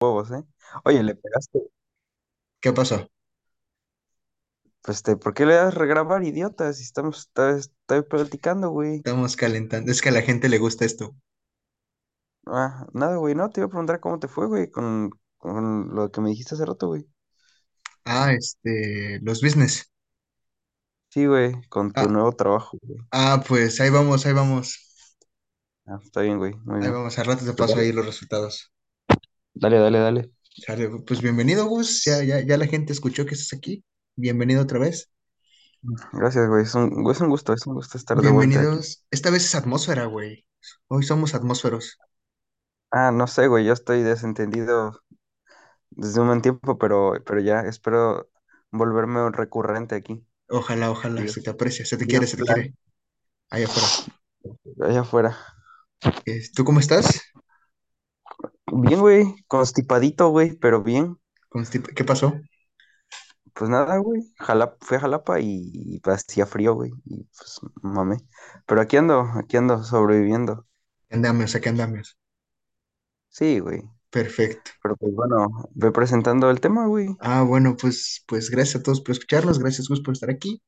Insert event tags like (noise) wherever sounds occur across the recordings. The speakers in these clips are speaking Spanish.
huevos, ¿eh? Oye, le pegaste. ¿Qué pasó? Pues, este, ¿por qué le das regrabar, idiota? Si estamos, está- estoy platicando, güey. Estamos calentando. Es que a la gente le gusta esto. Ah, nada, güey, no, te iba a preguntar cómo te fue, güey, con, con lo que me dijiste hace rato, güey. Ah, este, los business. Sí, güey, con tu Ah, nuevo trabajo, güey. ah, pues ahí vamos, ahí vamos. Ah, está bien, güey, muy Ahí bien. vamos, al rato te Pues paso ahí los resultados. Dale, dale, dale. Sale, pues bienvenido, Gus. Ya, ya, ya la gente escuchó que estás aquí. Bienvenido otra vez. Gracias, güey, es un, es un gusto, es un gusto estar de vuelta aquí. Bienvenidos. Esta vez es atmósfera, güey. Hoy somos atmósferos. Ah, no sé, güey, yo estoy desentendido desde un buen tiempo, pero, pero ya espero volverme un recurrente aquí. Ojalá, ojalá, se Dios, te aprecia, se te quiere, Dios se te quiere. plan, Allá afuera. allá afuera. Eh, ¿Tú cómo estás? Bien, güey, constipadito, güey, pero bien. Constip- ¿Qué pasó? Pues nada, güey, fui a Jalapa y, y pues, hacía frío, güey, y pues mame. Pero aquí ando, aquí ando sobreviviendo. ¿Qué andamios? ¿A qué andamios? Sí, güey, Perfecto. pero pues bueno, ve presentando el tema, güey. Ah, bueno, pues, pues gracias a todos por escucharnos, gracias Gus por estar aquí.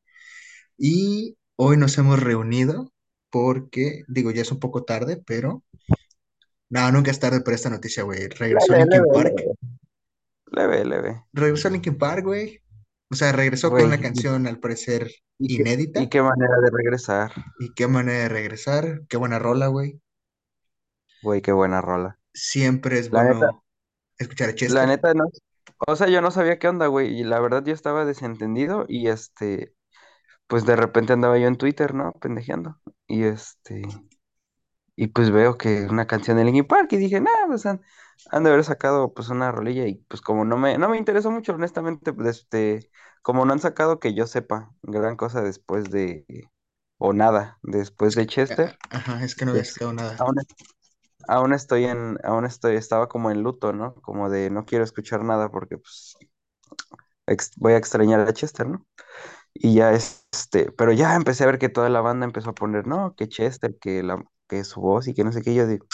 Y hoy nos hemos reunido porque, digo, ya es un poco tarde, pero no, nunca es tarde para esta noticia, güey. Regresó Leve, Linkin leve, Park. leve. Leve. Regresó Linkin Park, güey. O sea, regresó con una ¿y, canción al parecer y qué, y inédita. qué manera de regresar? Y qué manera de regresar, qué buena rola, güey. Güey, qué buena rola. Siempre es La neta, bueno escuchar a la Chester. neta no. O sea, yo no sabía qué onda, güey, y la verdad yo estaba desentendido y este, pues de repente andaba yo en Twitter, ¿no? Pendejeando. Y este, y pues veo que una canción de Linkin Park y dije, nah, pues han, han de haber sacado pues una rolilla y pues como no me, no me interesó mucho, honestamente, pues, este, como no han sacado que yo sepa gran cosa después de, o nada, después Es- de Chester, Ajá, es que no había sacado nada. aún, aún estoy en, aún estoy, estaba como en luto, ¿no? Como de no quiero escuchar nada porque pues ex- voy a extrañar a Chester, ¿no? Y ya este, pero ya empecé a ver que toda la banda empezó a poner, no, que Chester, que la, que su voz y que no sé qué, yo digo,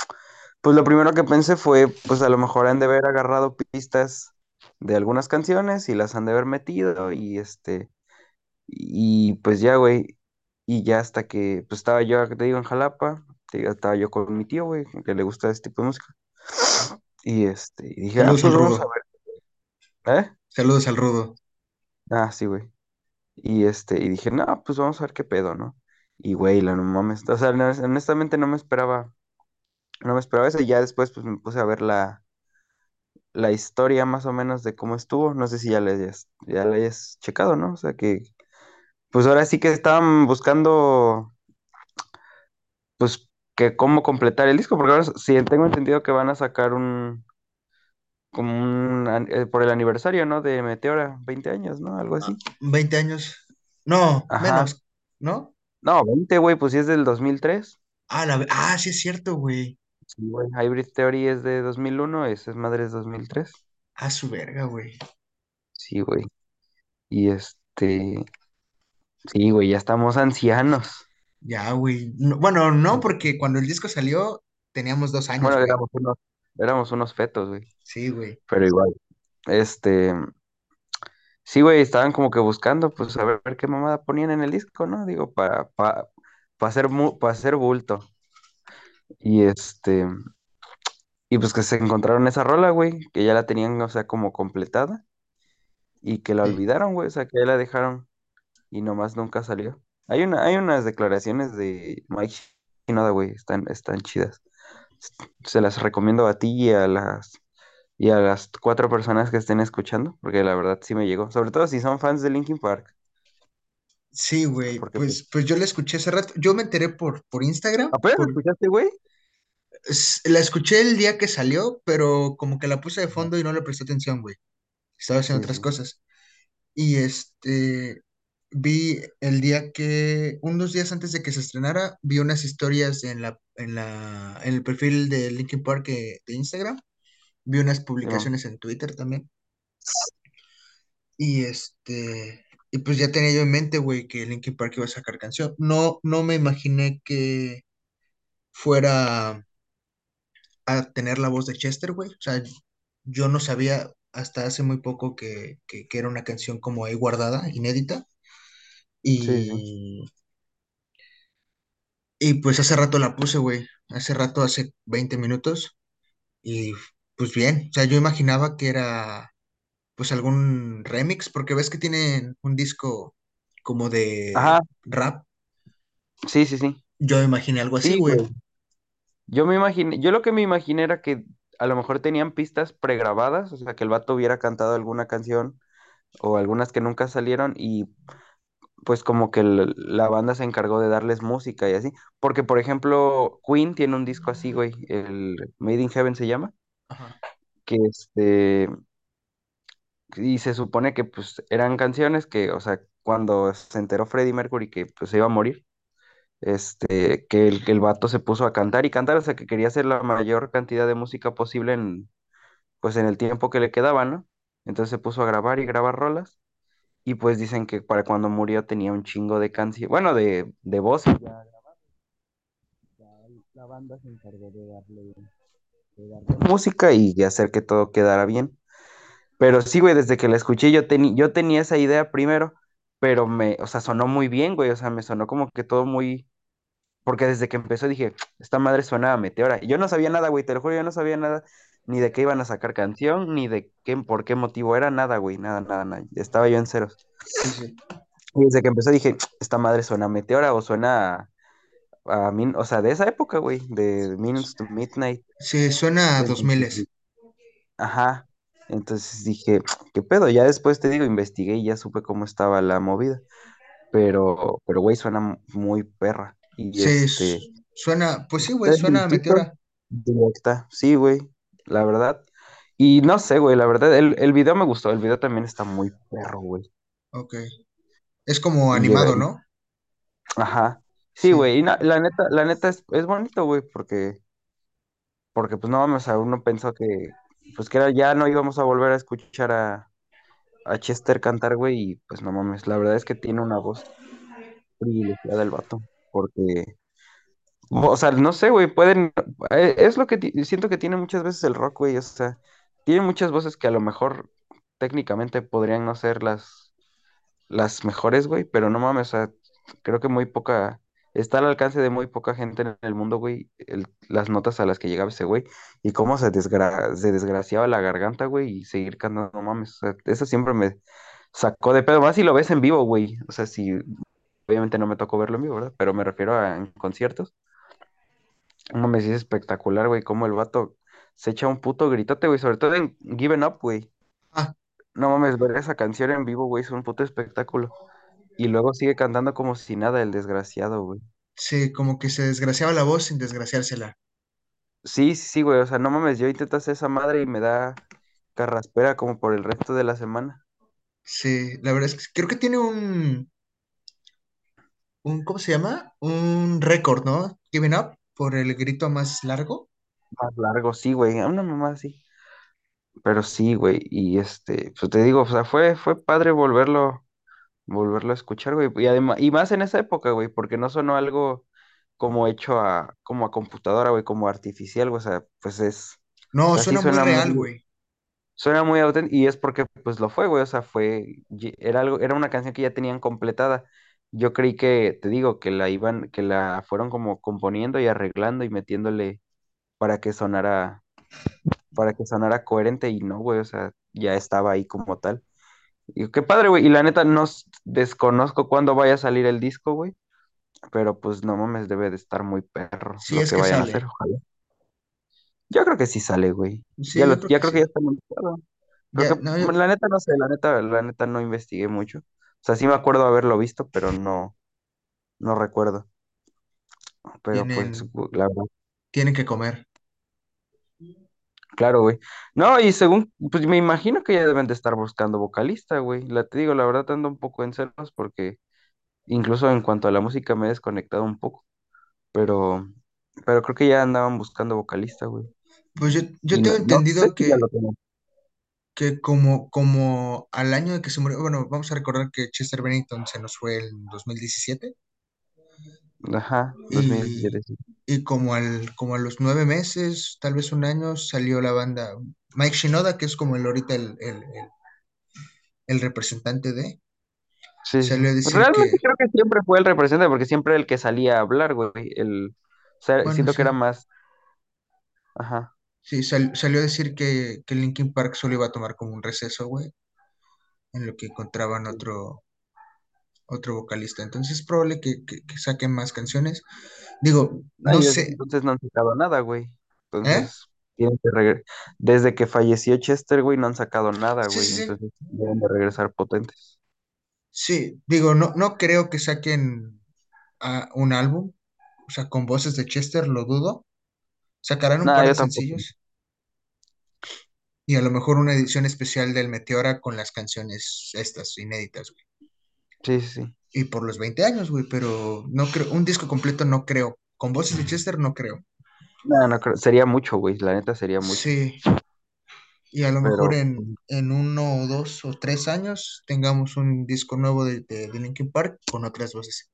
pues lo primero que pensé fue, pues a lo mejor han de haber agarrado pistas de algunas canciones y las han de haber metido y este, y pues ya, güey, y ya hasta que, pues estaba yo, te digo, en Jalapa, digo, estaba yo con mi tío, güey, que le gusta este tipo de música, y este, y dije, ah, Saludos al pues vamos a ver, ¿eh? Saludos al Rudo. Ah, sí, güey. Y este, y dije, no, pues vamos a ver qué pedo, ¿no? Y güey, la no mames, o sea, honestamente no me esperaba, no me esperaba eso, y ya después pues me puse a ver la, la historia más o menos de cómo estuvo, no sé si ya le hayas, ya hayas checado, ¿no? O sea que, pues ahora sí que estaban buscando, pues, que cómo completar el disco, porque ahora sí tengo entendido que van a sacar un, como un, eh, por el aniversario, ¿no? De Meteora, 20 años, ¿no? Algo Ah, así. 20 años. No, Ajá. menos, ¿no? No, 20 güey, pues sí es del 2003. Ah, la... ah, sí es cierto, güey. Sí, güey. Hybrid Theory es de 2001, esa es Madre es 2003. Ah, su verga, güey. Sí, güey. Y este, sí, güey, ya estamos ancianos. Ya, güey. No- bueno, no, porque cuando el disco salió teníamos dos años, Bueno, güey. éramos unos, éramos unos fetos, güey. Sí, güey. Pero igual, este, sí, güey, estaban como que buscando, pues, a ver qué mamada ponían en el disco, ¿no? Digo, para, para, para hacer, mu- para hacer bulto. Y este, y pues que se encontraron esa rola, güey, que ya la tenían, o sea, como completada, y que la Sí. olvidaron, güey, o sea, que ya la dejaron y nomás nunca salió. Hay una, hay unas declaraciones de Mike Shinoda, güey, están, están chidas. Se las recomiendo a ti y a las y a las cuatro personas que estén escuchando, porque la verdad sí me llegó. Sobre todo si son fans de Linkin Park, Sí, güey. porque pues, Pues, pues yo la escuché hace rato. Yo me enteré por, por Instagram. ¿apenas Por... escuchaste, güey? La escuché el día que salió, pero como que la puse de fondo y no le presté atención, güey. Estaba haciendo Sí, otras sí. cosas. Y este, vi el día que, unos días antes de que se estrenara, vi unas historias en la, en la, en el perfil de Linkin Park eh, de Instagram. Vi unas publicaciones en Twitter también. Y este, y pues ya tenía yo en mente, güey, que Linkin Park iba a sacar canción. No, no me imaginé que fuera a tener la voz de Chester, güey. O sea, yo no sabía hasta hace muy poco que, que, que era una canción como ahí guardada, inédita. Sí, sí. Y, y pues hace rato la puse, güey. Hace rato, hace 20 minutos. Y pues bien, o sea, yo imaginaba que era pues algún remix, porque ves que tienen un disco como de Ajá, rap. sí, sí, sí. Yo imaginé algo así, Sí, güey. Yo me imaginé, yo lo que me imaginé era que a lo mejor tenían pistas pregrabadas, o sea, que el vato hubiera cantado alguna canción o algunas que nunca salieron y pues como que el- la banda se encargó de darles música y así. Porque, por ejemplo, Queen tiene un disco así, güey, el Made in Heaven se llama, Ajá. que este, y se supone que pues eran canciones que, o sea, cuando se enteró Freddie Mercury que pues se iba a morir, este, que el, que el vato se puso a cantar y cantar, o sea, que quería hacer la mayor cantidad de música posible en, pues en el tiempo que le quedaba, ¿no? Entonces se puso a grabar y grabar rolas. Y pues dicen que para cuando murió tenía un chingo de canciones, bueno, de, de voz. Ya la banda se encargó de darle, de darle música y hacer que todo quedara bien. Pero sí, güey, desde que la escuché yo, teni- yo tenía esa idea primero, pero me, o sea, sonó muy bien, güey, o sea, me sonó como que todo muy, porque desde que empezó dije, esta madre suena a Meteora. Y yo no sabía nada, güey, te lo juro, yo no sabía nada, ni de qué iban a sacar canción, ni de qué, por qué motivo era, nada, güey, nada, nada, nada. Estaba yo en ceros. Sí, sí. Y desde que empezó dije, esta madre suena a Meteora o suena a, a Min- o sea, de esa época, güey, de Minutes to Midnight. Sí, suena a dos Entonces, miles. ajá. Entonces dije, ¿qué pedo? Ya después te digo, investigué y ya supe cómo estaba la movida. Pero, pero, güey, suena muy perra. Y Sí, este, suena, pues sí, güey, suena a Meteora. directa. Sí, güey, la verdad. Y no sé, güey, la verdad, el, el video me gustó. El video también está muy perro, güey. Ok. Es como Y animado, ¿no? ajá. Sí, güey, y na- la neta, la neta es, es bonito, güey, porque porque pues no vamos, sea, uno pensó que, pues que era, ya no íbamos a volver a escuchar a, a Chester cantar, güey, y pues no mames, la verdad es que tiene una voz privilegiada el vato, porque, o sea, no sé, güey, pueden, eh, es lo que ti- siento que tiene muchas veces el rock, güey, o sea, tiene muchas voces que a lo mejor técnicamente podrían no ser las las mejores, güey, pero no mames, o sea, creo que muy poca, está al alcance de muy poca gente en el mundo, güey, el- las notas a las que llegaba ese güey, y cómo se, desgra- se desgraciaba la garganta, güey, y seguir cantando, no mames, o sea, eso siempre me sacó de pedo, más si lo ves en vivo, güey, o sea, si, obviamente no me tocó verlo en vivo, ¿verdad? Pero me refiero a en conciertos, no mames, es espectacular, güey, cómo el vato se echa un puto gritote, güey, sobre todo en Given Up, güey. Ah, No mames, ver esa canción en vivo, güey, es un puto espectáculo. Y luego sigue cantando como si nada, el desgraciado, güey. sí, como que se desgraciaba la voz sin desgraciársela. Sí, sí, sí, güey. O sea, no mames, yo intento hacer esa madre y me da carraspera como por el resto de la semana. Sí, la verdad es que creo que tiene un, un, ¿cómo se llama? Un récord, ¿no? Giving Up por el grito más largo. Más largo, sí, güey. a Una mamá así. Pero sí, güey. Y este, pues te digo, o sea, fue, fue padre volverlo, volverlo a escuchar, güey. Y además, y más en esa época, güey, porque no sonó algo como hecho a, como a computadora, güey, como artificial, güey. O sea, pues es, No, sí suena muy suena real, güey. Suena muy auténtico y es porque pues lo fue, güey, o sea, fue, era algo, era una canción que ya tenían completada. Yo creí que, te digo, que la iban, que la fueron como componiendo y arreglando y metiéndole para que sonara, para que sonara coherente y no, güey, o sea, ya estaba ahí como tal. Y qué padre, güey, y la neta no desconozco cuándo vaya a salir el disco, güey, pero pues no mames, debe de estar muy perro Sí, lo es que que vayan a hacer, ojalá. Yo creo que sí sale, güey. Sí, Ya lo, creo ya que creo que sí. ya está anunciado. No, yo- la neta no sé, la neta, la neta no investigué mucho. O sea, sí me acuerdo haberlo visto, pero no, no recuerdo. Pero pues, tienen, gu- la verdad, tienen que comer. Claro, güey. No, y según, pues me imagino que ya deben de estar buscando vocalista, güey. La te digo, la verdad ando un poco en celos porque incluso en cuanto a la música me he desconectado un poco. Pero, pero creo que ya andaban buscando vocalista, güey. Pues yo, yo Y tengo no sé entendido si ya que, lo que como, como al año de que se murió, bueno, vamos a recordar que Chester Bennington se nos fue en 2017 Ajá, y, 2017. sí. y como, al, como a los nueve meses, tal vez un año, salió la banda, Mike Shinoda, que es como el ahorita el, el, el- el representante de, Sí, sí. salió a decir Realmente que, creo que siempre fue el representante, porque siempre era el que salía a hablar, güey. El, o sea, bueno, siento que era sí, más, ajá. sí, sal- salió a decir que, que Linkin Park solo iba a tomar como un receso, güey, en lo que encontraban sí. otro, otro vocalista. Entonces es probable que, que, que saquen más canciones. Digo, no sé, entonces no han sacado nada, güey. ¿eh? Entonces, tienen que. Desde que falleció Chester, güey, no han sacado nada, Sí, güey. sí. Entonces, deben de regresar potentes. Sí, digo, no, no creo que saquen ah, un álbum, o sea, con voces de Chester, lo dudo. Sacarán un par de sencillos y a lo mejor una edición especial del Meteora con las canciones estas inéditas, güey. Sí, sí. Y por los 20 años, güey, pero no creo, un disco completo no creo. Con voces de Chester no creo. No, no creo. Sería mucho, güey. La neta sería mucho. Sí, y a lo mejor en, en uno o dos o tres años tengamos un disco nuevo de, de, de Linkin Park con otras voces.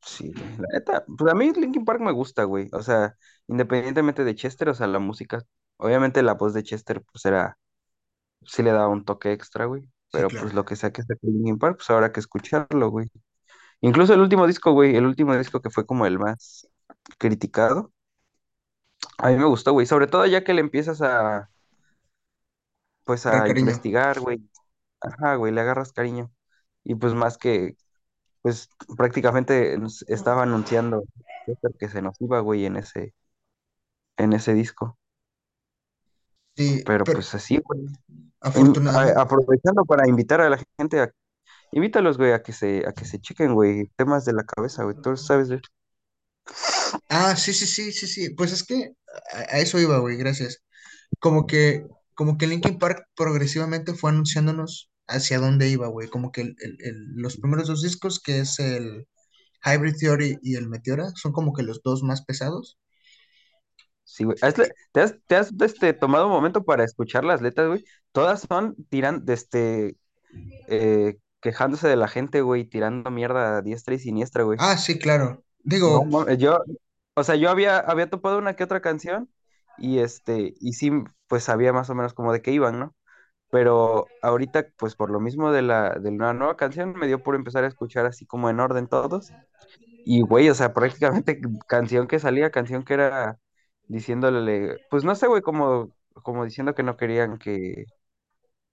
sí. La neta, pues a mí Linkin Park me gusta, güey. O sea, independientemente de Chester, o sea, la música. Obviamente la voz de Chester, pues era. Sí le daba un toque extra, güey. Pero claro. pues lo que sea que saque Linkin Park, pues habrá que escucharlo, güey. Incluso el último disco, güey, el último disco que fue como el más criticado, a mí me gustó, güey, sobre todo ya que le empiezas a, pues a investigar, güey, ajá, güey, le agarras cariño, y pues más que, pues prácticamente nos estaba anunciando que se nos iba, güey, en ese, en ese disco, Sí, pero pero pues así, güey, afortunadamente. aprovechando para invitar a la gente a, invítalos, güey, a que se, a que se chequen, güey, temas de la cabeza, güey, tú sabes. Ah, sí, sí, sí, sí, sí. Pues es que a, a eso iba, güey, gracias. Como que, como que Linkin Park progresivamente fue anunciándonos hacia dónde iba, güey. Como que el- el- el- los primeros dos discos, que es el Hybrid Theory y el Meteora, son como que los dos más pesados. Sí, güey. Hazle- ¿Te has, te has, este, tomado un momento para escuchar las letras, güey? Todas son tiran, de este, eh, quejándose de la gente, güey, tirando mierda a diestra y siniestra, güey. Ah, sí, claro. No, Digo, mames, yo, o sea, yo había, había topado una que otra canción y este, y sí, pues sabía más o menos como de qué iban, ¿no? Pero ahorita, pues por lo mismo de la, de nueva canción, me dio por empezar a escuchar así como en orden todos. Y güey, o sea, prácticamente (laughs) canción que salía, canción que era diciéndole, pues no sé, güey, como, como diciendo que no querían que,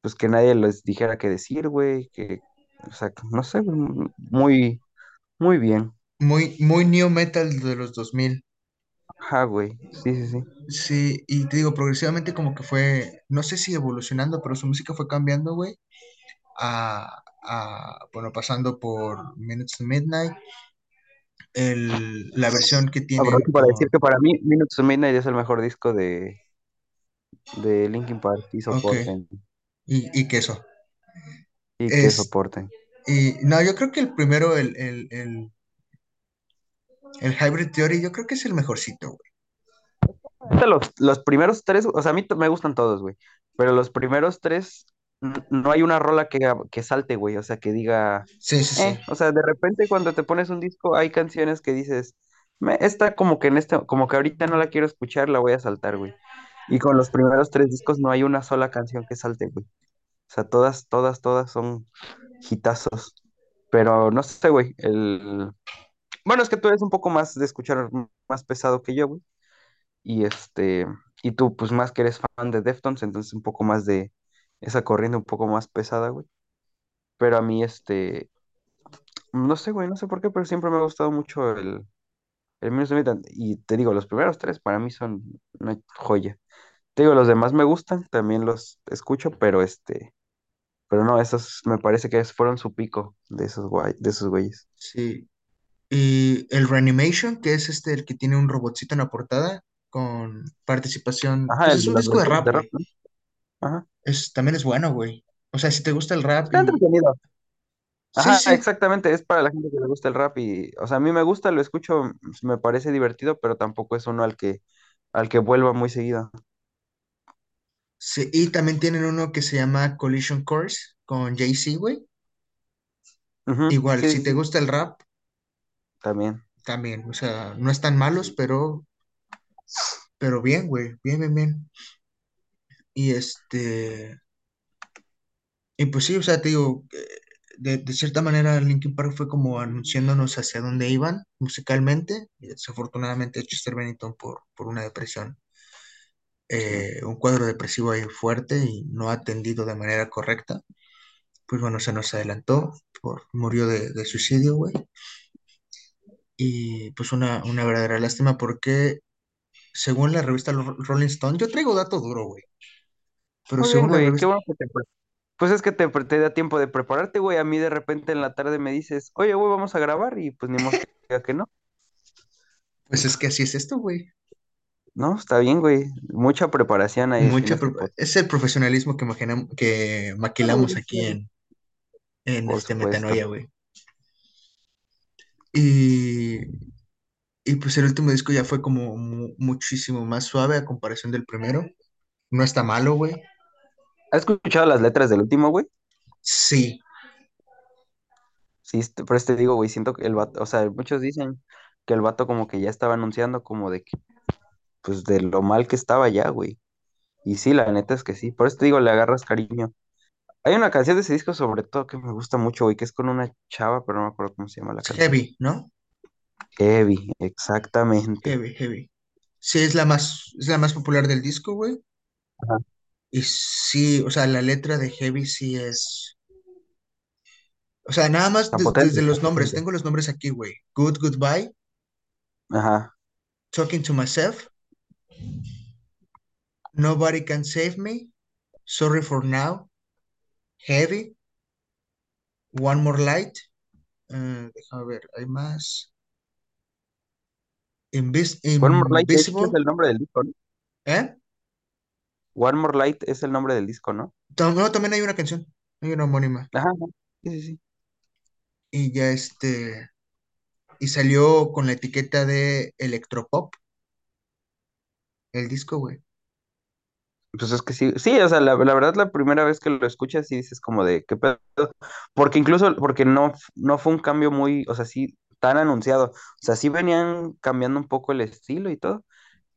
pues que nadie les dijera qué decir, güey, que, o sea, que no sé, güey, muy, muy bien. muy, muy new metal de los 2000. Ajá, güey, sí, sí, sí. Sí, y te digo, progresivamente como que fue, no sé si evolucionando, pero su música fue cambiando, güey. A, a, bueno, pasando por Minutes to Midnight, el, la versión que Aprovecho para decir que para mí Minutes to Midnight es el mejor disco de, de Linkin Park, y soporten, y, y queso. y que Es, soporten. y no, yo creo que el primero, el, el, el, el Hybrid Theory, yo creo que es el mejorcito, güey. Los, los primeros tres, o sea, a mí me gustan todos, güey, pero los primeros tres, no hay una rola que, que salte, güey, o sea, que diga, Sí, sí, sí. eh, o sea, de repente cuando te pones un disco, hay canciones que dices, me, esta como que en este, como que ahorita no la quiero escuchar, la voy a saltar, güey. Y con los primeros tres discos no hay una sola canción que salte, güey. O sea, todas, todas, todas son hitazos. Pero no sé, güey, el... Bueno, es que tú eres un poco más de escuchar más pesado que yo, güey. Y este, y tú, pues más que eres fan de Deftones, entonces un poco más de esa corriente un poco más pesada, güey. Pero a mí, este, no sé, güey, no sé por qué, pero siempre me ha gustado mucho el, el Midnight. Y te digo, los primeros tres para mí son una joya. Te digo, los demás me gustan, también los escucho, pero este, pero no, esos me parece que fueron su pico de esos guay, de esos güeyes. Sí. Y el Reanimation, que es este, el que tiene un robotcito en la portada, con participación, Ajá, pues el es un los disco de rap, de rap, güey. ¿no? Ajá. Es, también es bueno, güey. O sea, si te gusta el rap Está y... entretenido. Sí, Ajá, sí, exactamente, es para la gente que le gusta el rap y, o sea, a mí me gusta, lo escucho, me parece divertido, pero tampoco es uno al que, al que vuelva muy seguido. sí. Y también tienen uno que se llama Collision Course con Jay-Z, güey. Ujú, Igual, Sí, si te sí, gusta el rap, también. también. O sea, no están malos, pero, pero bien, güey. Bien, bien, bien. Y este, y pues sí, o sea, te digo, eh, de, de cierta manera Linkin Park fue como anunciándonos hacia dónde iban musicalmente. Y desafortunadamente Chester Bennington por, por una depresión, eh, un cuadro depresivo ahí fuerte y no atendido de manera correcta. Pues bueno, se nos adelantó, por, murió de, de suicidio, güey. Y pues una, una verdadera lástima porque según la revista Ro- Rolling Stone, yo traigo dato duro, güey, pero Muy bien, según la güey, qué revista, bueno que te... pre- Pues es que te, pre- te da tiempo de prepararte, güey. A mí de repente en la tarde me dices, oye, güey, vamos a grabar y pues ni modo que diga que no. pues es que así es esto, güey. No, está bien, güey. Mucha preparación en Mucha, este pro- podcast. es el profesionalismo que, que maquilamos aquí en, en Por este supuesto. Metanoia, güey. Y, y pues el último disco ya fue como mu- muchísimo más suave a comparación del primero. No está malo, güey. ¿Has escuchado las letras del último, güey? Sí, Sí, este- pero este digo, güey, siento que el vato, o sea, muchos dicen que el vato como que ya estaba anunciando como de que, pues de lo mal que estaba ya, güey. Y sí, la neta es que sí. Por eso te digo, le agarras cariño. Hay una canción de ese disco sobre todo que me gusta mucho, güey, que es con una chava, pero no me acuerdo cómo se llama la canción. heavy, ¿no? Heavy, exactamente. Heavy, heavy. Sí, es la más, es la más popular del disco, güey. Ajá. Y sí, o sea, la letra de Heavy sí es. O sea, nada más Está de- potente, desde está los nombres. potente. Tengo los nombres aquí, güey. Good Goodbye, Ajá. Talking to Myself, Nobody Can Save Me, Sorry for Now, Heavy, One More Light. eh, déjame ver, hay más. Invis- One More Light, de hecho, es Invisible, el nombre del disco, ¿no? ¿eh? One More Light es el nombre del disco, ¿no? No, también hay una canción, hay una homónima. Ajá. Sí, sí, sí. Y ya este. Y salió con la etiqueta de Electropop, el disco, güey. Pues es que sí, sí, o sea, la, la verdad la primera vez que lo escuchas sí dices como de qué pedo, porque incluso, porque no, no fue un cambio muy, o sea, sí, tan anunciado, o sea, sí venían cambiando un poco el estilo y todo,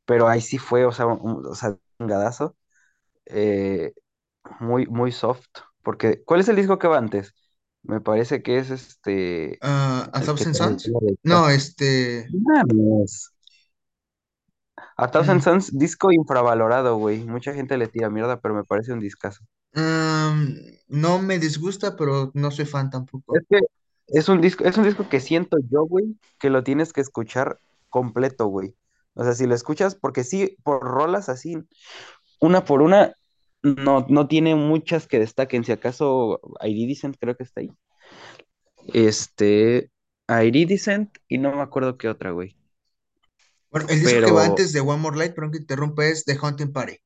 pero ahí sí fue, o sea, un, o sea, un gadazo, eh, muy, muy soft, porque, ¿cuál es el disco que va antes? Me parece que es este, Ah, A el que Thousand te Suns. decía de No, este. Mames. A Thousand mm, Suns, disco infravalorado, güey, mucha gente le tira mierda, pero me parece un discazo. no me disgusta, pero no soy fan tampoco. Es que es un disco, es un disco que siento yo, güey, que lo tienes que escuchar completo, güey. O sea, si lo escuchas, porque sí, por rolas así, una por una, no, no tiene muchas que destaquen. Si acaso Iridescent creo que está ahí. Este, Iridescent y no me acuerdo qué otra, güey. Bueno, el disco que va Pero, antes de One More Light, perdón que interrumpa, es The Hunting Party.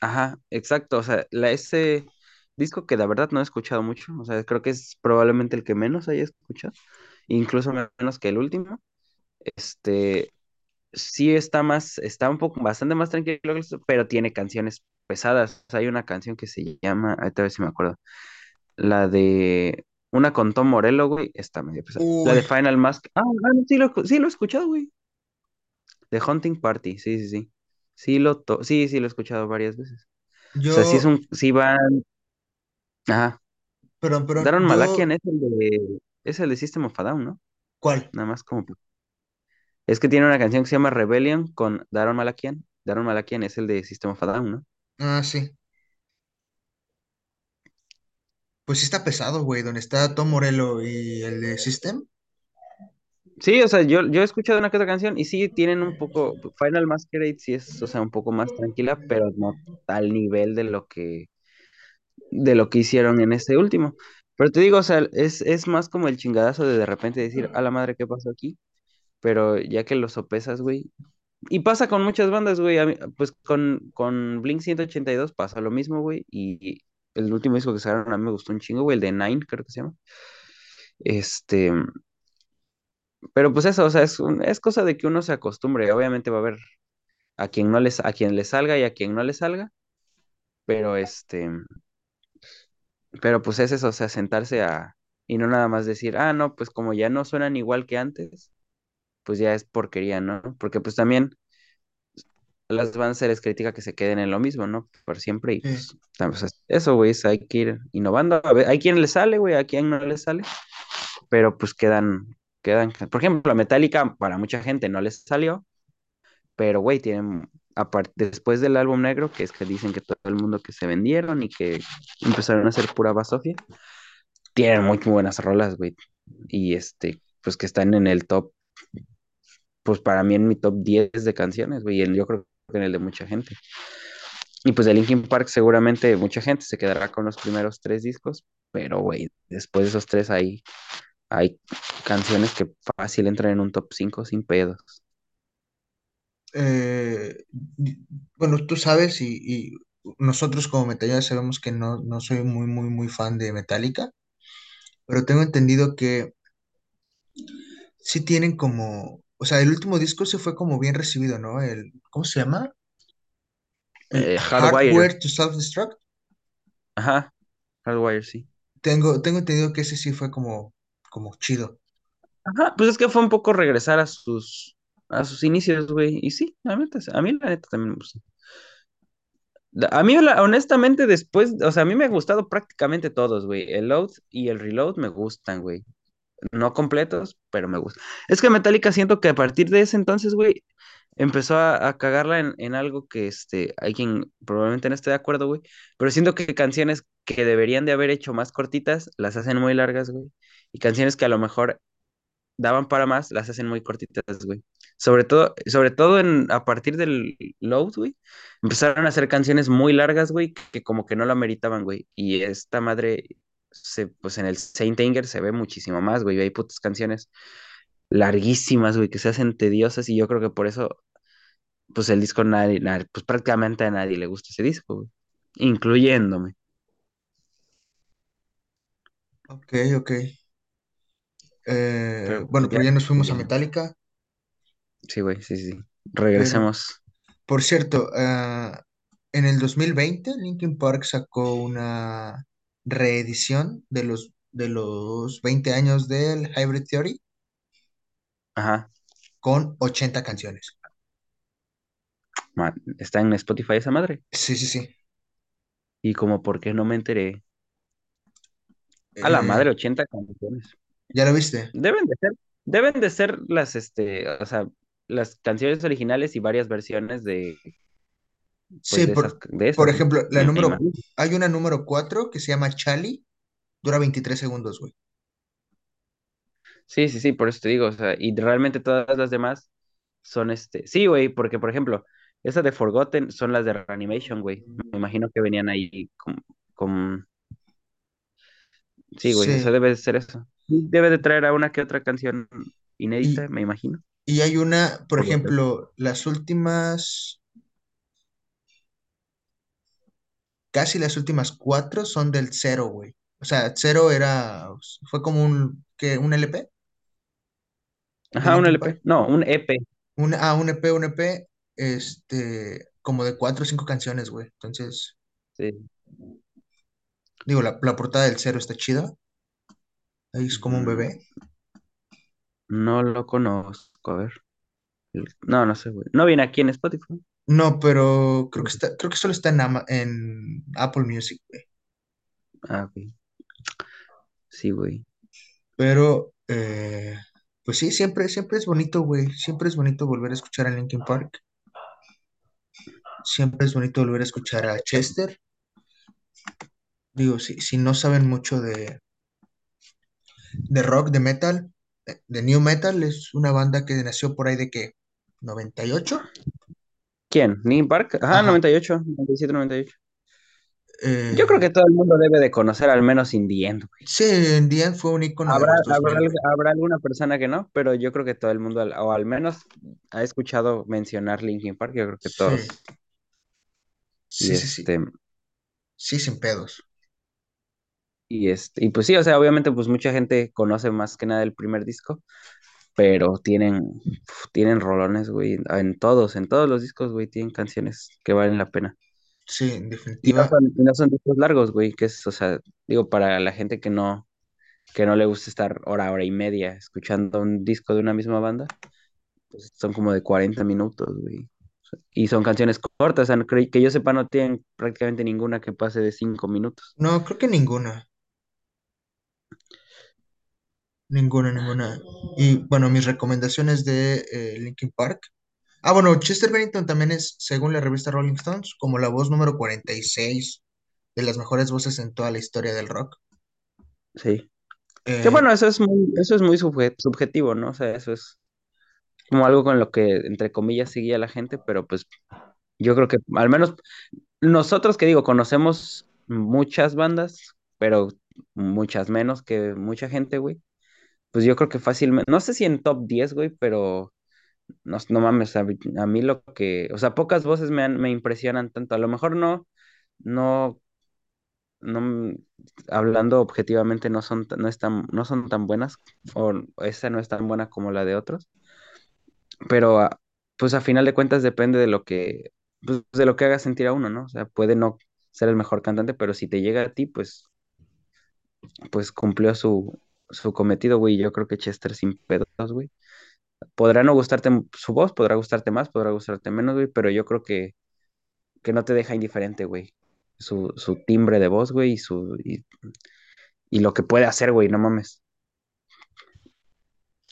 ajá, exacto. O sea, la, ese disco que la verdad no he escuchado mucho. O sea, creo que es probablemente el que menos haya escuchado, incluso menos que el último. Este, sí está más, está un poco, bastante más tranquilo, que esto, pero tiene canciones pesadas. Hay una canción que se llama, ahorita a ver si me acuerdo, la de, una con Tom Morello, güey, está medio pesada. La de Final Mask, ah, ah, no, sí lo, sí lo he escuchado, güey. The Hunting Party, sí, sí, sí. Sí lo, to- sí, sí lo he escuchado varias veces. O sea, sí es yo, un, sí van, ajá. perdón, perdón, Daron yo, Malakian es el de, es el de System of a Down, ¿no? ¿cuál? Nada más como, es que tiene una canción que se llama Rebellion con Daron Malakian. Daron Malakian es el de System of a Down, ¿no? Ah, sí. Pues sí está pesado, güey, donde está Tom Morello y el de System. Sí, o sea, yo, yo he escuchado una que otra canción y sí tienen un poco, Final Masquerade sí es, o sea, un poco más tranquila, pero no al nivel de lo que, de lo que hicieron en este último. Pero te digo, o sea, es, es más como el chingadazo de de repente decir, a la madre, ¿qué pasó aquí? Pero ya que lo sopesas, güey. Y pasa con muchas bandas, güey. Pues con, con Blink 182 pasa lo mismo, güey. Y el último disco que sacaron a mí me gustó un chingo, güey, el de Nine, creo que se llama. Este, pero pues eso, o sea, es, es cosa de que uno se acostumbre. Obviamente va a haber a quien no les, a quien le salga y a quien no le salga, pero este, pero pues es eso, o sea, sentarse a, y no nada más decir, ah, no, pues como ya no suenan igual que antes, pues ya es porquería, ¿no? Porque pues también las bandas se les critica que se queden en lo mismo, ¿no? Por siempre y pues, pues, es- eso, güey, es- hay que ir innovando. A ver, hay quien le sale, güey, a quien no le sale, pero pues quedan, quedan, por ejemplo, a Metallica para mucha gente no les salió, pero, güey, tienen, aparte, después del álbum negro, que es que dicen que todo el mundo que se vendieron y que empezaron a hacer pura basofia, tienen muy buenas rolas, güey, y este, pues que están en el top, pues para mí en mi top 10 de canciones, güey, y yo creo que en el de mucha gente. Y pues de Linkin Park seguramente mucha gente se quedará con los primeros tres discos, pero güey, después de esos tres hay, hay canciones que fácil entran en un top 5 sin pedos. Eh, bueno, tú sabes y, y nosotros como metalleros sabemos que no, no soy muy, muy, muy fan de Metallica, pero tengo entendido que sí tienen como, o sea, el último disco se fue como bien recibido, ¿no? El, ¿cómo se llama? El Eh, Hardwire, Hardware to Self-Destruct. ajá, Hardwire, sí. Tengo, tengo entendido que ese sí fue como, como chido. Ajá, pues es que fue un poco regresar a sus, a sus inicios, güey, y sí, la neta, a mí la neta también me gusta. A mí, honestamente, después, o sea, a mí me han gustado prácticamente todos, güey. El Load y el Reload me gustan, güey. No completos, pero me gustan. Es que Metallica siento que a partir de ese entonces, güey, empezó a, a cagarla en, en algo que este, hay quien probablemente no esté de acuerdo, güey. Pero siento que canciones que deberían de haber hecho más cortitas, las hacen muy largas, güey. Y canciones que a lo mejor daban para más, las hacen muy cortitas, güey. Sobre todo, sobre todo en, a partir del Load, güey, empezaron a hacer canciones muy largas, güey, que como que no la meritaban, güey. Y esta madre, se, pues en el Saint Anger se ve muchísimo más, güey. Hay putas canciones larguísimas, güey, que se hacen tediosas y yo creo que por eso, pues el disco, nadie, nadie- pues prácticamente a nadie le gusta ese disco, güey, incluyéndome. Ok, ok. Eh, Pero bueno, pero ya, ya nos fuimos a. Metallica. Sí, güey, sí, sí. Pero, Regresemos. por cierto, ah, en el 2020 Linkin Park sacó una reedición de los, de los 20 años del Hybrid Theory Ajá. con 80 canciones. Está en Spotify esa madre. Sí, sí, sí. Y como, ¿por qué no me enteré? A la Eh, madre, 80 canciones. ¿ya lo viste? Deben de ser, deben de ser las, este, o sea, las canciones originales y varias versiones de, pues, Sí, de esas, por, ejemplo, la Me número, hay una número 4 que se llama Chali, dura 23 segundos, güey. Sí, sí, sí, por eso te digo, o sea, y realmente todas las demás son, este, sí, güey, porque, por ejemplo, esas de Forgotten son las de Reanimation, güey. Me imagino que venían ahí con, con, sí, güey, eso debe de ser eso. Debe de traer a una que otra canción inédita, y, me imagino. y hay una, por ejemplo, las últimas, casi las últimas cuatro son del cero, güey. O sea, cero era, fue como un, ¿qué? ¿Un LP Ajá, un? LP, no, un EP. Un, ah, un EP, un EP, este, como de cuatro o cinco canciones, güey. Entonces, Sí. digo, la, la portada del cero está chida. Ahí es como un bebé. No lo conozco, a ver. No, no sé, güey. No viene aquí en Spotify. No, pero creo que está, creo que solo está en, Ama- en Apple Music, güey. Ah, ok. Sí, güey. Pero, eh, pues sí, siempre, siempre es bonito, güey. Siempre es bonito volver a escuchar a Linkin Park. Siempre es bonito volver a escuchar a Chester. Digo, si, si no saben mucho de, de rock, de metal, de, de new metal, es una banda que nació por ahí de que, ¿98? ¿Quién? ¿Linkin Park? Ajá, Ajá. 98, 97, 98. Yo creo Eh, que todo el mundo debe de conocer al menos Indie End, güey. sí, en The End fue un icono Habrá, los habrá, 2000, al- güey. habrá alguna persona que no, pero yo creo que todo el mundo, o al menos ha escuchado mencionar Linkin Park, yo creo que todos. Sí, sí, sí. este, Sí, sin pedos. y este, y pues sí, o sea, obviamente, pues mucha gente conoce más que nada el primer disco, pero tienen, tienen rolones, güey, en todos, en todos los discos, güey, tienen canciones que valen la pena. Sí, en Y no definitiva, son, y no son discos largos, güey, que es, o sea, digo, para la gente que no, que no le gusta estar hora, hora y media escuchando un disco de una misma banda, pues son como de 40 minutos, güey. Y son canciones cortas, o sea, que yo sepa, no tienen prácticamente ninguna que pase de cinco minutos. No, creo que ninguna. Ninguna, ninguna. Y bueno, mis recomendaciones de eh, Linkin Park. Ah, bueno, Chester Bennington también es, según la revista Rolling Stones, como la voz número 46 de las mejores voces en toda la historia del rock. Sí. Que Eh, bueno, eso es muy, eso es muy subje- subjetivo, ¿no? O sea, eso es como algo con lo que, entre comillas, seguía la gente, pero pues yo creo que al menos nosotros que digo, conocemos muchas bandas, pero muchas menos que mucha gente, güey. Pues yo creo que fácilmente, no sé si en top 10 güey, pero no, no mames, a, mí lo que, o sea, pocas voces me, me impresionan tanto. A lo mejor no, no, no, hablando objetivamente, no son, no están, no son tan buenas, o esa no es tan buena como la de otros, pero ah, pues a final de cuentas depende de lo que, pues, de lo que haga sentir a uno, ¿no? O sea, puede no ser el mejor cantante, pero si te llega a ti, pues, pues cumplió su, su cometido, güey. Yo creo que Chester sin pedos, güey. Podrá no gustarte su voz, podrá gustarte más, podrá gustarte menos, güey, pero yo creo que, que no te deja indiferente, güey. Su, su timbre de voz, güey, y su, y, y lo que puede hacer, güey, no mames.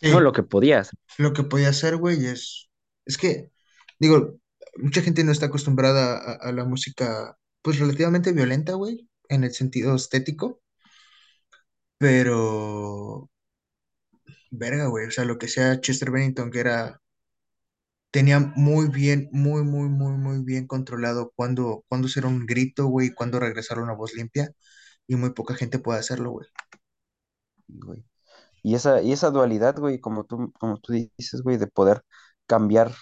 No, lo que podías. lo que podía hacer, güey, es, es que, digo, mucha gente no está acostumbrada a, a la música, pues relativamente violenta, güey, en el sentido estético, pero, verga, güey, o sea, lo que sea Chester Bennington, que era tenía muy bien, muy, muy, muy, muy bien controlado cuándo, cuándo hacer un grito, güey, y cuándo regresar a una voz limpia, y muy poca gente puede hacerlo, güey. güey. Y esa, y esa dualidad, güey, como tú, como tú dices, güey, de poder cambiar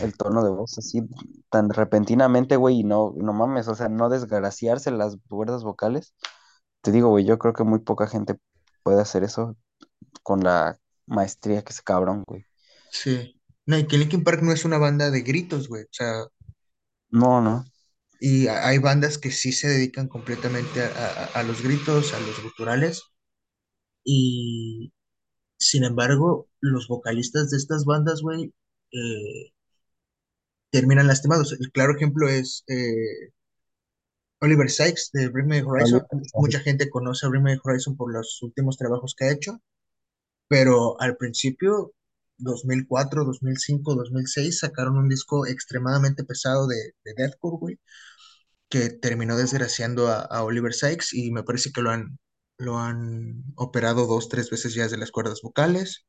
el tono de voz así tan repentinamente, güey, y no, no mames, o sea, no desgraciarse las cuerdas vocales. Te digo, güey, yo creo que muy poca gente puede hacer eso con la maestría que ese cabrón, güey. Sí. No, y que Linkin Park no es una banda de gritos, güey, o sea, No, no. y hay bandas que sí se dedican completamente a, a- a los gritos, a los guturales, y sin embargo, los vocalistas de estas bandas, güey, eh, terminan lastimados. El claro ejemplo es eh, Oliver Sykes de Bring Me Horizon. Mucha gente conoce a Bring Me Horizon por los últimos trabajos que ha hecho, pero al principio, 2004, 2005, 2006, sacaron un disco extremadamente pesado de, de deathcore, güey, que terminó desgraciando a, a Oliver Sykes y me parece que lo han, lo han operado dos, tres veces ya de las cuerdas vocales.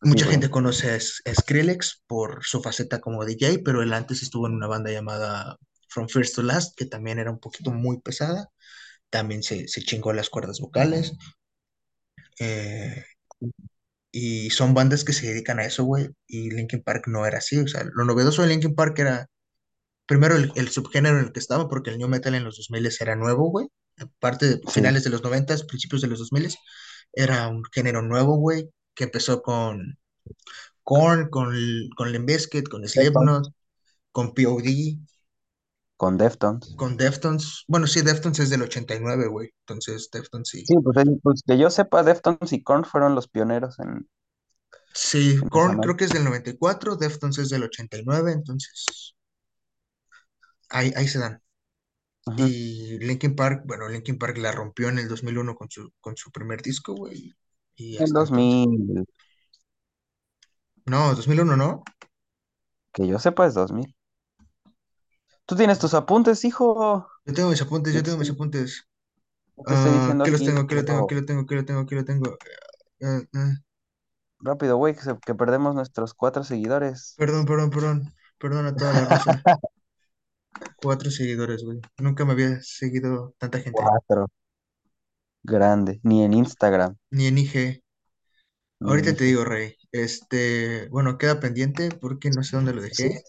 Mucha gente conoce a Skrillex por su faceta como DJ, pero él antes estuvo en una banda llamada From First to Last, que también era un poquito muy pesada. También se, se chingó las cuerdas vocales. Eh, y son bandas que se dedican a eso, güey. Y Linkin Park no era así. O sea, lo novedoso de Linkin Park era, primero, el, el subgénero en el que estaba, porque el new metal en los 2000 era nuevo, güey. Aparte de finales de los 90, principios de los 2000, era un género nuevo, güey, que empezó con Korn, con, con Limp Bizkit, con. Slipknot, con POD, Con Deftones. con Deftones. Bueno, sí, Deftones es del 89, güey. Entonces, Deftones sí. Sí, pues, el- pues que yo sepa, Deftones y Korn fueron los pioneros en, Sí, en Korn creo que es del 94, Deftones es del 89, entonces ahí, ahí se dan. Y Linkin Park, bueno, Linkin Park la rompió en el 2001 con su, con su primer disco, güey. Y En hasta entonces. 2000, No, 2001 no. que yo sepa es 2000. Tú tienes tus apuntes, hijo. Yo tengo mis apuntes, Yo yo te tengo mis apuntes. te estoy Ah, diciendo ¿qué los aquí, tengo? ¿Qué lo tengo? ¿Qué lo tengo? ¿Qué lo tengo? ¿Qué lo tengo? Ah, ah, rápido, güey, que, se- que perdemos nuestros cuatro seguidores. perdón, perdón, perdón. Perdón a toda la raza. (laughs) Cuatro seguidores, güey. Nunca me había seguido tanta gente. Cuatro. Grande. Ni en Instagram, Ni en IG. ni en Ahorita te IG. digo, Rey. Este, bueno, queda pendiente porque no sé dónde lo Sí, dejé.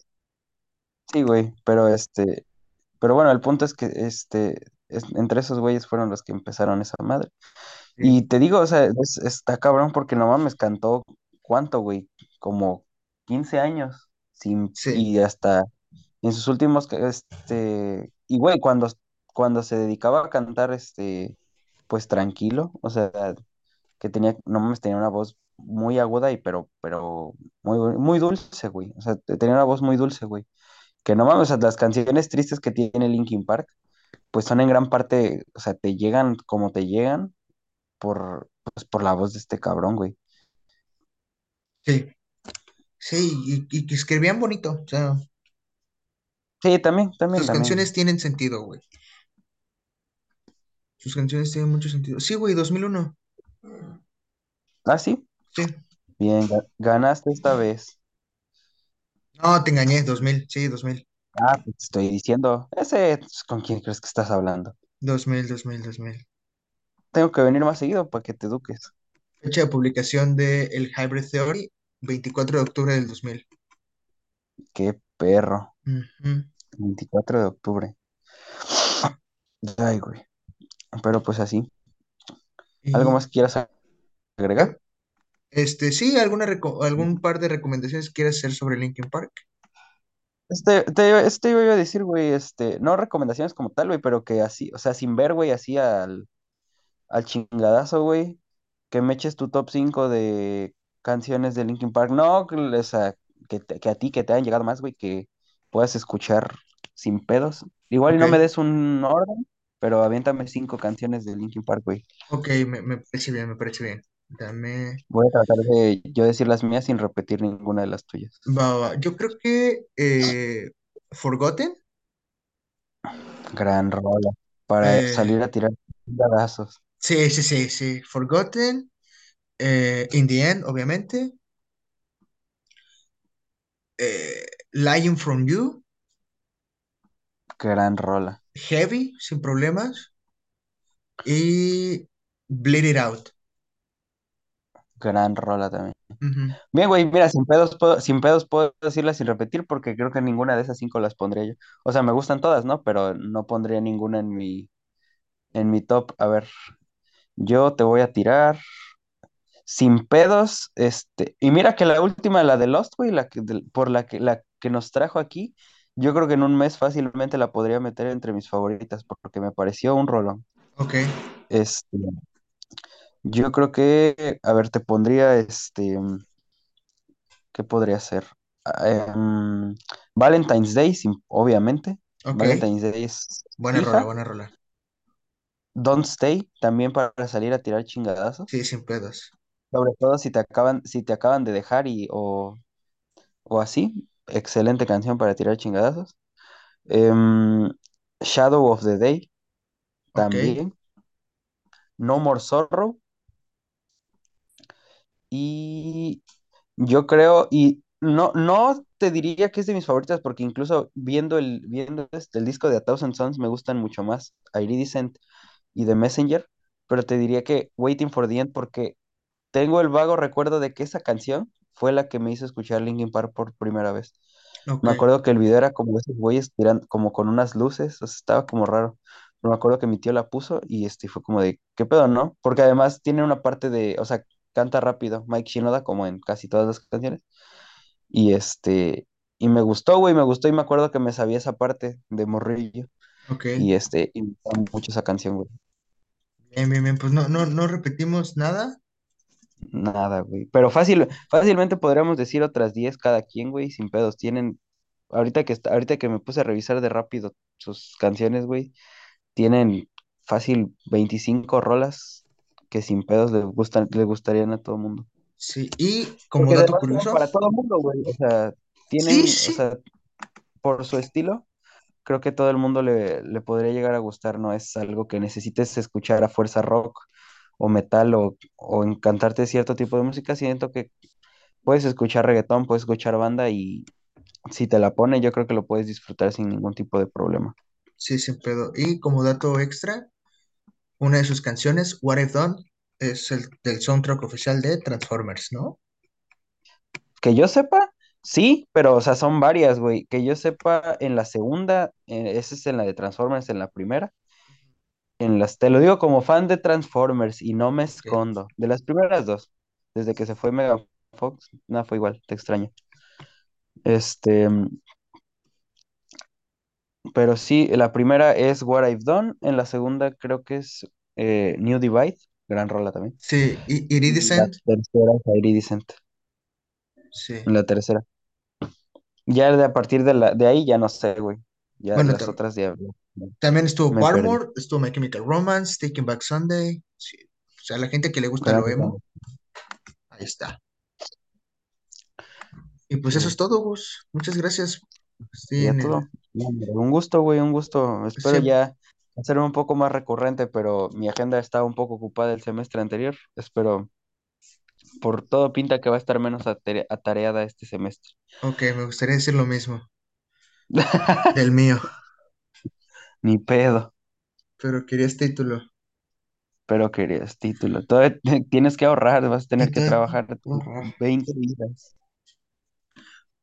Sí, güey, pero este, pero bueno, el punto es que este, es- entre esos güeyes fueron los que empezaron esa madre. Sí, Y te digo, o sea, es- está cabrón porque no mames, cantó, ¿cuánto, güey? Como 15 años, sin, sí, y hasta en sus últimos, este, y güey, cuando, cuando se dedicaba a cantar, este, pues tranquilo, o sea, que tenía, no mames, tenía una voz muy aguda y pero, pero muy, muy dulce, güey. O sea, te- tenía una voz muy dulce, güey. Que no mames, o sea, las canciones tristes que tiene Linkin Park, pues son en gran parte, o sea, te llegan como te llegan por, pues, por la voz de este cabrón, güey. Sí, sí, y, que escribían bonito, o sea, Sí, también, también, sus canciones tienen sentido, güey. Sus canciones tienen mucho sentido. Sí, güey, 2001. Ah, sí, Sí. bien, ga- ganaste esta vez. No, te engañé, 2000. Sí, 2000. Ah, pues te estoy diciendo, ese, pues, ¿con quién crees que estás hablando? 2000, 2000, 2000. Tengo que venir más seguido para que te eduques. Fecha de publicación de El Hybrid Theory, 24 de octubre del 2000. Qué perro. Ujú. 24 de octubre. Ay, güey. Pero pues así. ¿Algo Y más quieras agregar? Este, sí, alguna reco- algún par de recomendaciones quieres hacer sobre Linkin Park. Este, te, este iba a decir, güey, este, no recomendaciones como tal, güey, pero que así, o sea, sin ver, güey, así al, al chingadazo, güey, que me eches tu top 5 de canciones de Linkin Park. No, que, o sea, que, te- que a ti, que te hayan llegado más, güey, que puedas escuchar sin pedos. Igual y no me des un orden, pero aviéntame cinco canciones de Linkin Park, güey. ok, me, me parece bien, me parece bien. Dame. Voy a tratar de yo decir las mías sin repetir ninguna de las tuyas. Va, va. Yo creo que eh, Forgotten. Gran rola. Para eh, salir a tirar chingadazos. sí, sí, sí, sí. Forgotten. eh, In the End, obviamente. eh, Lying from You. Gran rola. Heavy, sin problemas. Y Bleed It Out. Gran rola también. Bien, güey, mira, sin pedos puedo, sin pedos puedo decirlas sin repetir porque creo que ninguna de esas cinco las pondría yo. O sea, me gustan todas, ¿no? Pero no pondría ninguna en mi, en mi top. A ver, yo te voy a tirar sin pedos, este, y mira que la última, la de Lost, güey, la que, del- por la que, la que nos trajo aquí, yo creo que en un mes fácilmente la podría meter entre mis favoritas porque me pareció un rolón. Ok, Este, yo creo que, a ver, te pondría, este, ¿qué podría ser? Ah, em, Valentine's Day, sin- obviamente. ok. Valentine's Day es Buena rola, fija. buena rola. Don't Stay, también para salir a tirar chingadazos. Sí, sin pedos. Sobre todo si te acaban, si te acaban de dejar y, o, o así. Excelente canción para tirar chingadazos. Em, Shadow of the Day, Ok, también. No More Sorrow. Y yo creo, y no, no te diría que es de mis favoritas, porque incluso viendo el, viendo este, el disco de A Thousand Sons me gustan mucho más Iridescent y The Messenger, pero te diría que Waiting for the End, porque tengo el vago recuerdo de que esa canción fue la que me hizo escuchar Linkin Park por primera vez. ok, Me acuerdo que el video era como esos güeyes tirando, como con unas luces, o sea, estaba como raro. Pero me acuerdo que mi tío la puso y este fue como de, ¿qué pedo, no? Porque además tiene una parte de, o sea, canta rápido, Mike Shinoda, como en casi todas las canciones. Y este, y me gustó, güey, me gustó y me acuerdo que me sabía esa parte de Morrillo. Y este, y me gustaba mucho esa canción, güey. Bien, bien, bien. Pues no, no, no repetimos nada. Nada, güey. Pero fácil, fácilmente podríamos decir otras 10 cada quien, güey, sin pedos. Tienen, ahorita que está, ahorita que me puse a revisar de rápido sus canciones, güey, tienen fácil 25 rolas que sin pedos les gustan, le gustarían a todo mundo. Sí, y como Porque dato curioso, para todo mundo, güey. O sea, sí, tienen, o sí, sea, por su estilo, creo que todo el mundo le, le podría llegar a gustar, no es algo que necesites escuchar a fuerza rock o metal o, o encantarte cierto tipo de música. Siento que puedes escuchar reggaetón, puedes escuchar banda y si te la pone, yo creo que lo puedes disfrutar sin ningún tipo de problema. sí, sin pedo. Y como dato extra, una de sus canciones, What I've Done, es el del soundtrack oficial de Transformers, ¿no? Que yo sepa, sí, pero o sea, son varias, güey. Que yo sepa, en la segunda, eh, esa es en la de Transformers, en la primera. En las, te lo digo como fan de Transformers y no me escondo. De las primeras dos, desde que se fue Megan Fox, nada, fue igual, te extraño. Este, pero sí, la primera es What I've Done, en la segunda creo que es eh, New Divide. gran rola también. Sí, I- la Iridescent, tercera, Iridescent, sí. en la tercera. Ya de a partir de la, de ahí ya no sé, güey. Ya Bueno, las tam- otras ya me, también estuvo me perdí. Paramore, estuvo My Chemical Romance, Taking Back Sunday. Sí. O sea, la gente que le gusta lo emo, ahí está. Y pues eso es todo, Gus. Muchas gracias. Ya en todo. el... No, hombre, Un gusto, güey, un gusto. Espero ya hacerlo un poco más recurrente, pero mi agenda estaba un poco ocupada el semestre anterior. Espero, por todo pinta que va a estar menos atareada este semestre. Ok, me gustaría decir lo mismo (laughs) del mío, Ni pedo, pero querías título. pero querías título. Todavía te- tienes que ahorrar, vas a tener que trabajar Porra. 20 días.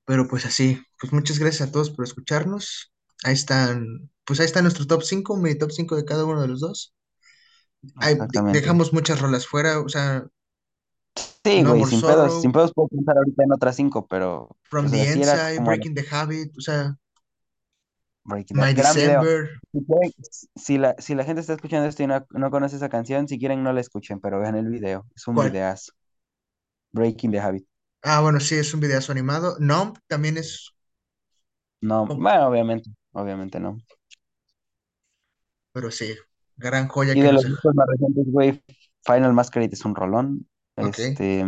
Pero pues así, pues muchas gracias a todos por escucharnos. Ahí están, pues ahí está nuestro top 5, mi top 5 de cada uno de los dos. Ahí dejamos muchas rolas fuera, o sea, Sí, güey, sin pedos, sin pedos puedo pensar ahorita en otras cinco, pero From pues the Inside, como Breaking the Habit, o sea, Breaking. My. December. Si la, si la gente está escuchando esto y no, no conoce esa canción, si quieren no la escuchen, pero vean el video. Es un ¿Cuál? videazo. Breaking the Habit. Ah, bueno, sí, es un videazo animado. Numb también es, No, como- bueno, obviamente, obviamente no. pero sí, gran joya Y que de nos los deja. discos más recientes, güey, Final Masquerade es un rolón. Ok, Este,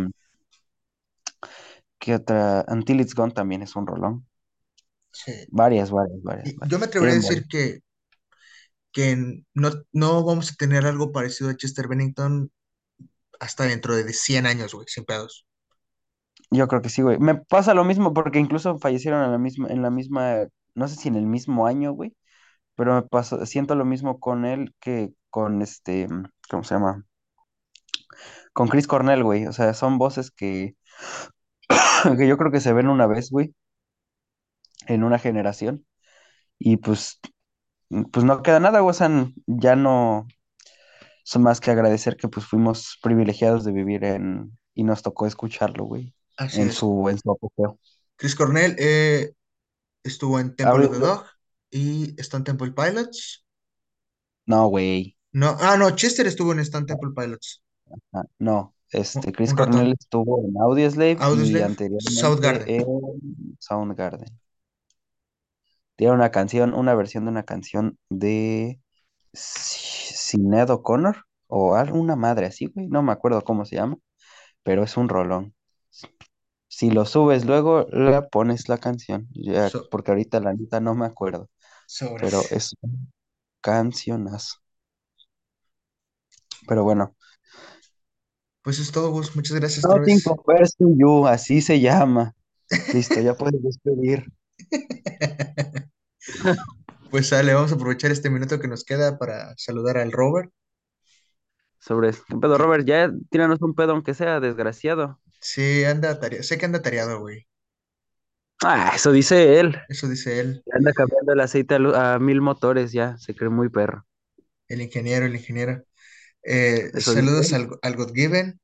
¿qué otra? Until It's Gone también es un rolón. sí. Varias, varias, varias, Y yo me varias. atrevería a Tienen decir que, que no, no vamos a tener algo parecido a Chester Bennington hasta dentro de 100 años, güey, sin pedos. Yo creo que sí, güey. Me pasa lo mismo porque incluso fallecieron en la misma, en la misma, no sé si en el mismo año, güey, pero me pasó, siento lo mismo con él que con este, ¿cómo se llama? Con Chris Cornell, güey. O sea, son voces que, (coughs) que yo creo que se ven una vez, güey, en una generación. Y pues, pues no queda nada, güey. O sea, ya no son más que agradecer que pues fuimos privilegiados de vivir en, y nos tocó escucharlo, güey, Así en es. su, en su apogeo. Chris Cornell eh, estuvo en Temple of the Dog y Stone Temple Pilots. no, güey. No, ah, no, Chester estuvo en Stone Temple Pilots. No, Un, este, Chris un Cornell ratón. estuvo en Audioslave y Audioslave, anteriormente Soundgarden. en Soundgarden. Tiene una canción, una versión de una canción de Si- Sinéad O'Connor o alguna madre así, güey. No me acuerdo cómo se llama, pero es un rolón. Si lo subes luego, le pones la canción, ya, So- porque ahorita la neta no me acuerdo, pero es un cancionazo. Pero bueno, Pues es todo, Gus. Muchas gracias Nothing. Compares to You, así se llama. Listo, ya puedes despedir. (laughs) Pues sale, vamos a aprovechar este minuto que nos queda para saludar al Robert. Sobre ¿qué pedo, Robert, ya tíranos un pedo aunque sea desgraciado. Sí, anda tareado. Sé que anda tareado, güey. Ah, eso dice él. Eso dice él, Anda cambiando el aceite a, lu- a mil motores ya, se cree muy perro. el ingeniero, el ingeniero. Eh, Eso dice saludos él. al, al Godgiven,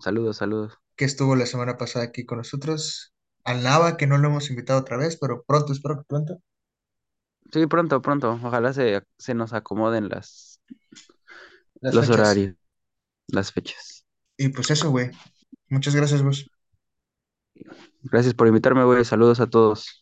Saludos, saludos. que estuvo la semana pasada aquí con nosotros. Al Nava, que no lo hemos invitado otra vez, pero pronto, espero que pronto. Sí, pronto, pronto. Ojalá se, se nos acomoden las, Las los fechas. horarios, las fechas. Y pues eso, güey. Muchas gracias, Gus. Gracias por invitarme, güey. Saludos a todos.